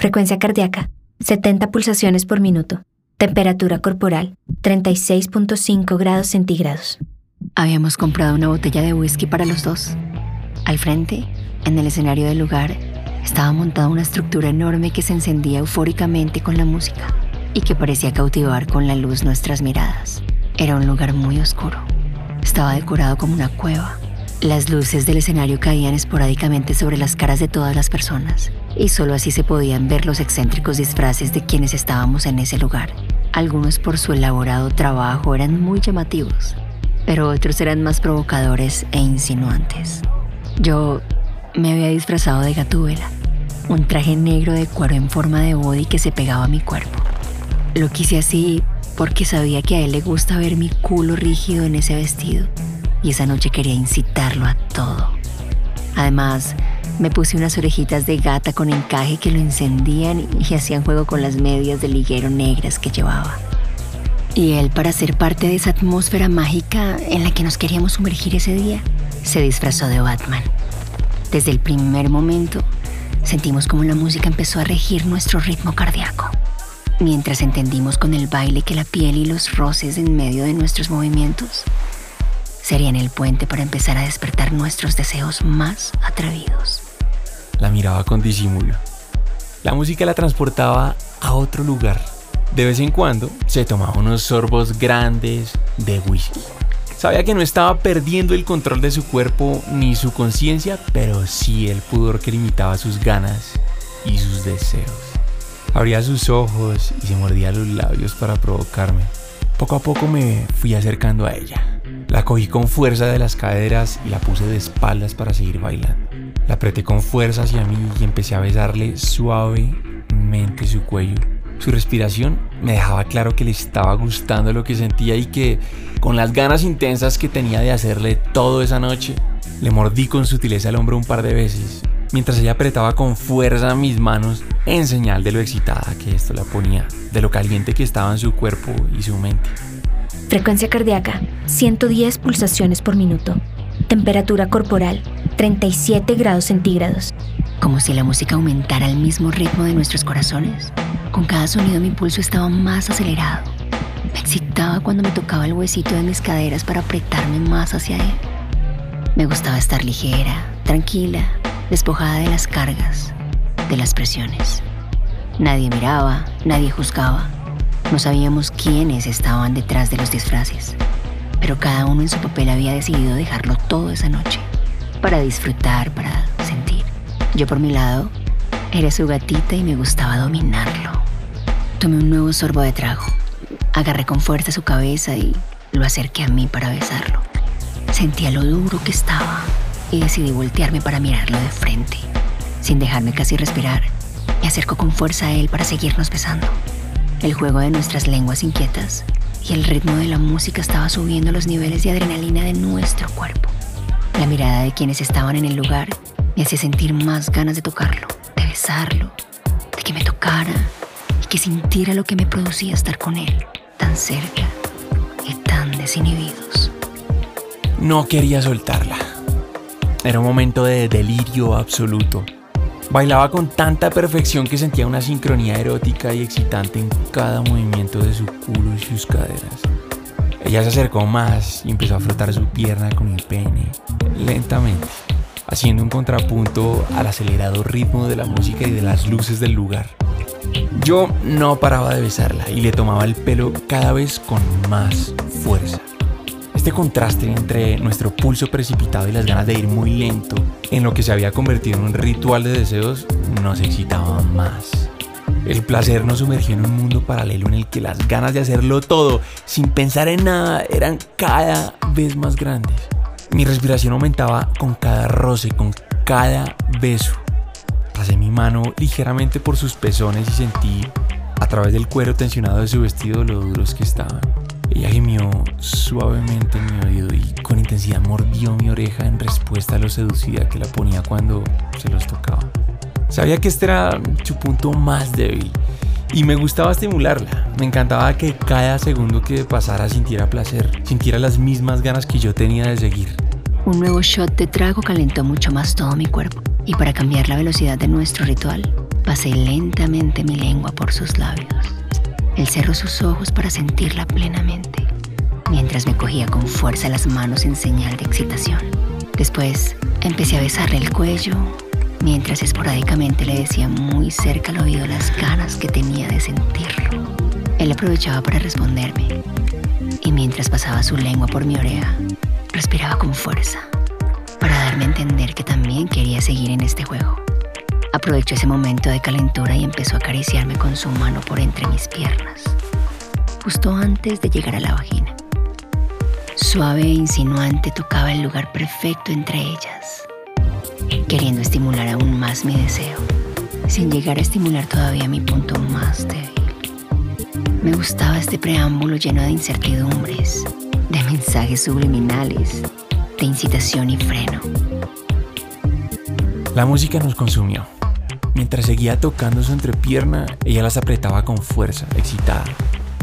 Frecuencia cardíaca, 70 pulsaciones por minuto. Temperatura corporal, 36.5 grados centígrados. Habíamos comprado una botella de whisky para los dos. Al frente, en el escenario del lugar, estaba montada una estructura enorme que se encendía eufóricamente con la música y que parecía cautivar con la luz nuestras miradas. Era un lugar muy oscuro. Estaba decorado como una cueva. Las luces del escenario caían esporádicamente sobre las caras de todas las personas y solo así se podían ver los excéntricos disfraces de quienes estábamos en ese lugar. Algunos por su elaborado trabajo eran muy llamativos, pero otros eran más provocadores e insinuantes. Yo me había disfrazado de gatúbela, un traje negro de cuero en forma de body que se pegaba a mi cuerpo. Lo quise así porque sabía que a él le gusta ver mi culo rígido en ese vestido y esa noche quería incitarlo a todo. Además, me puse unas orejitas de gata con encaje que lo encendían y hacían juego con las medias de liguero negras que llevaba. Y él, para ser parte de esa atmósfera mágica en la que nos queríamos sumergir ese día, se disfrazó de Batman. Desde el primer momento, sentimos como la música empezó a regir nuestro ritmo cardíaco, mientras entendimos con el baile que la piel y los roces en medio de nuestros movimientos serían el puente para empezar a despertar nuestros deseos más atrevidos. La miraba con disimulo. La música la transportaba a otro lugar. De vez en cuando se tomaba unos sorbos grandes de whisky. Sabía que no estaba perdiendo el control de su cuerpo ni su conciencia, pero sí el pudor que limitaba sus ganas y sus deseos. Abría sus ojos y se mordía los labios para provocarme. Poco a poco me fui acercando a ella. La cogí con fuerza de las caderas y la puse de espaldas para seguir bailando. La apreté con fuerza hacia mí y empecé a besarle suavemente su cuello. Su respiración me dejaba claro que le estaba gustando lo que sentía y que, con las ganas intensas que tenía de hacerle todo esa noche, le mordí con sutileza el hombro un par de veces, mientras ella apretaba con fuerza mis manos en señal de lo excitada que esto la ponía, de lo caliente que estaba en su cuerpo y su mente. Frecuencia cardíaca, 110 pulsaciones por minuto. Temperatura corporal, 37 grados centígrados. Como si la música aumentara al mismo ritmo de nuestros corazones. Con cada sonido mi pulso estaba más acelerado. Me excitaba cuando me tocaba el huesito de mis caderas para apretarme más hacia él. Me gustaba estar ligera, tranquila, despojada de las cargas, de las presiones. Nadie miraba, nadie juzgaba. No sabíamos quiénes estaban detrás de los disfraces, pero cada uno en su papel había decidido dejarlo todo esa noche, para disfrutar, para sentir. Yo por mi lado, era su gatita y me gustaba dominarlo. Tomé un nuevo sorbo de trago, agarré con fuerza su cabeza y lo acerqué a mí para besarlo. Sentía lo duro que estaba y decidí voltearme para mirarlo de frente. Sin dejarme casi respirar, me acercó con fuerza a él para seguirnos besando. El juego de nuestras lenguas inquietas y el ritmo de la música estaba subiendo los niveles de adrenalina de nuestro cuerpo. La mirada de quienes estaban en el lugar me hacía sentir más ganas de tocarlo, de besarlo, de que me tocara y que sintiera lo que me producía estar con él, tan cerca y tan desinhibidos. No quería soltarla. Era un momento de delirio absoluto. Bailaba con tanta perfección que sentía una sincronía erótica y excitante en cada movimiento de su culo y sus caderas. Ella se acercó más y empezó a frotar su pierna con el pene, lentamente, haciendo un contrapunto al acelerado ritmo de la música y de las luces del lugar. Yo no paraba de besarla y le tomaba el pelo cada vez con más. Este contraste entre nuestro pulso precipitado y las ganas de ir muy lento en lo que se había convertido en un ritual de deseos nos excitaba más. El placer nos sumergió en un mundo paralelo en el que las ganas de hacerlo todo, sin pensar en nada, eran cada vez más grandes. Mi respiración aumentaba con cada roce, con cada beso. Pasé mi mano ligeramente por sus pezones y sentí, a través del cuero tensionado de su vestido, lo duros que estaban. Ella gimió suavemente en mi oído y con intensidad mordió mi oreja en respuesta a lo seducida que la ponía cuando se los tocaba. Sabía que este era su punto más débil y me gustaba estimularla. Me encantaba que cada segundo que pasara sintiera placer, sintiera las mismas ganas que yo tenía de seguir. Un nuevo shot de trago calentó mucho más todo mi cuerpo. Y para cambiar la velocidad de nuestro ritual, pasé lentamente mi lengua por sus labios. Él cerró sus ojos para sentirla plenamente, mientras me cogía con fuerza las manos en señal de excitación. Después empecé a besarle el cuello, mientras esporádicamente le decía muy cerca al oído las ganas que tenía de sentirlo. Él aprovechaba para responderme, y mientras pasaba su lengua por mi oreja, respiraba con fuerza, para darme a entender que también quería seguir en este juego. Aprovechó ese momento de calentura y empezó a acariciarme con su mano por entre mis piernas, justo antes de llegar a la vagina. Suave e insinuante tocaba el lugar perfecto entre ellas, queriendo estimular aún más mi deseo, sin llegar a estimular todavía mi punto más débil. Me gustaba este preámbulo lleno de incertidumbres, de mensajes subliminales, de incitación y freno. La música nos consumió. Mientras seguía tocando su entrepierna, ella las apretaba con fuerza, excitada.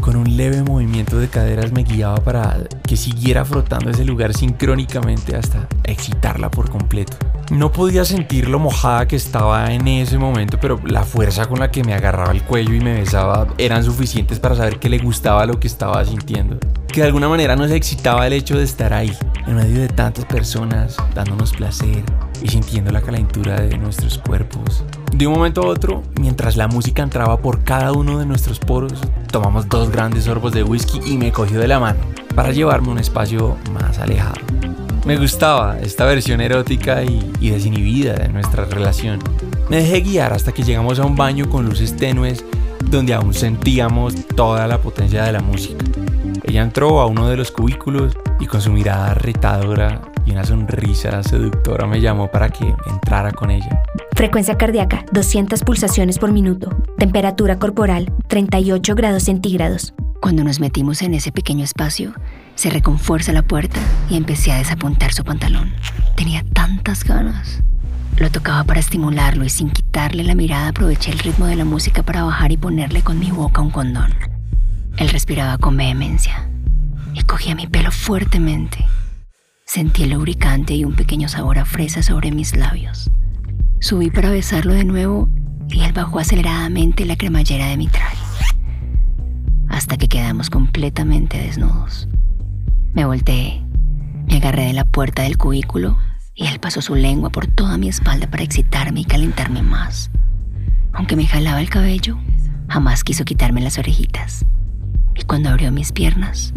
Con un leve movimiento de caderas me guiaba para que siguiera frotando ese lugar sincrónicamente hasta excitarla por completo. No podía sentir lo mojada que estaba en ese momento, pero la fuerza con la que me agarraba el cuello y me besaba eran suficientes para saber que le gustaba lo que estaba sintiendo. Que de alguna manera nos excitaba el hecho de estar ahí, en medio de tantas personas, dándonos placer y sintiendo la calentura de nuestros cuerpos. De un momento a otro, mientras la música entraba por cada uno de nuestros poros, tomamos dos grandes sorbos de whisky y me cogió de la mano para llevarme a un espacio más alejado. Me gustaba esta versión erótica y, y desinhibida de nuestra relación. Me dejé guiar hasta que llegamos a un baño con luces tenues donde aún sentíamos toda la potencia de la música. Ella entró a uno de los cubículos y con su mirada retadora y una sonrisa seductora me llamó para que entrara con ella. Frecuencia cardíaca 200 pulsaciones por minuto. Temperatura corporal 38 grados centígrados. Cuando nos metimos en ese pequeño espacio, cerré con fuerza la puerta y empecé a desapuntar su pantalón. Tenía tantas ganas. Lo tocaba para estimularlo y sin quitarle la mirada aproveché el ritmo de la música para bajar y ponerle con mi boca un condón. Él respiraba con vehemencia y cogía mi pelo fuertemente. Sentí el lubricante y un pequeño sabor a fresa sobre mis labios. Subí para besarlo de nuevo y él bajó aceleradamente la cremallera de mi traje, hasta que quedamos completamente desnudos. Me volteé, me agarré de la puerta del cubículo y él pasó su lengua por toda mi espalda para excitarme y calentarme más. Aunque me jalaba el cabello, jamás quiso quitarme las orejitas. Y cuando abrió mis piernas,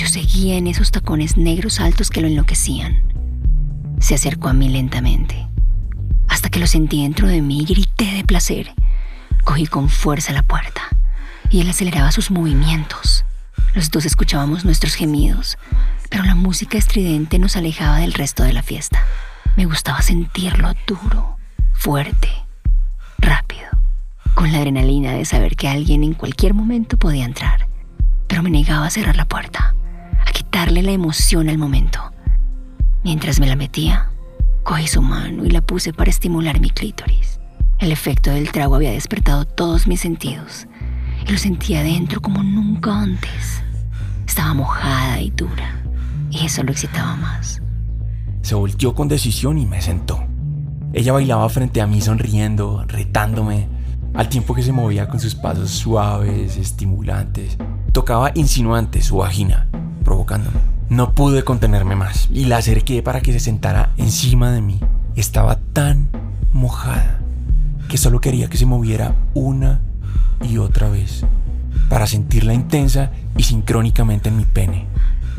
yo seguía en esos tacones negros altos que lo enloquecían. Se acercó a mí lentamente, hasta que lo sentí dentro de mí y grité de placer. Cogí con fuerza la puerta y él aceleraba sus movimientos. Los dos escuchábamos nuestros gemidos, pero la música estridente nos alejaba del resto de la fiesta. Me gustaba sentirlo duro, fuerte, rápido, con la adrenalina de saber que alguien en cualquier momento podía entrar pero me negaba a cerrar la puerta, quitarle la emoción al momento. Mientras me la metía, cogí su mano y la puse para estimular mi clítoris. El efecto del trago había despertado todos mis sentidos y lo sentía dentro como nunca antes. Estaba mojada y dura y eso lo excitaba más. Se volteó con decisión y me sentó. Ella bailaba frente a mí sonriendo, retándome, al tiempo que se movía con sus pasos suaves, estimulantes. Tocaba insinuante su vagina, No pude contenerme más y la acerqué para que se sentara encima de mí. Estaba tan mojada que solo quería que se moviera una y otra vez para sentirla intensa y sincrónicamente en mi pene.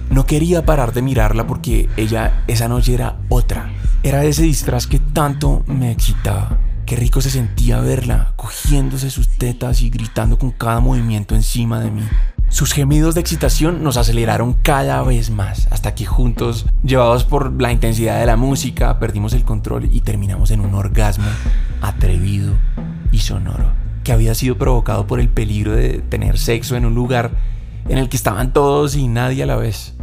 No quería parar de mirarla porque ella esa noche era otra. Era ese disfraz que tanto me excitaba. Qué rico se sentía verla cogiéndose sus tetas y gritando con cada movimiento encima de mí. Sus gemidos de excitación nos aceleraron cada vez más, hasta que juntos, llevados por la intensidad de la música, perdimos el control y terminamos en un orgasmo atrevido y sonoro, que había sido provocado por el peligro de tener sexo en un lugar en el que estaban todos y nadie a la vez.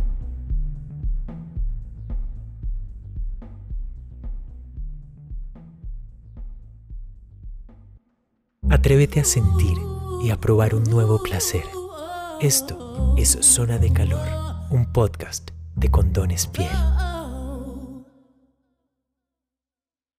Atrévete a sentir y a probar un nuevo placer. Esto es Zona de Calor, un podcast de Condones Piel.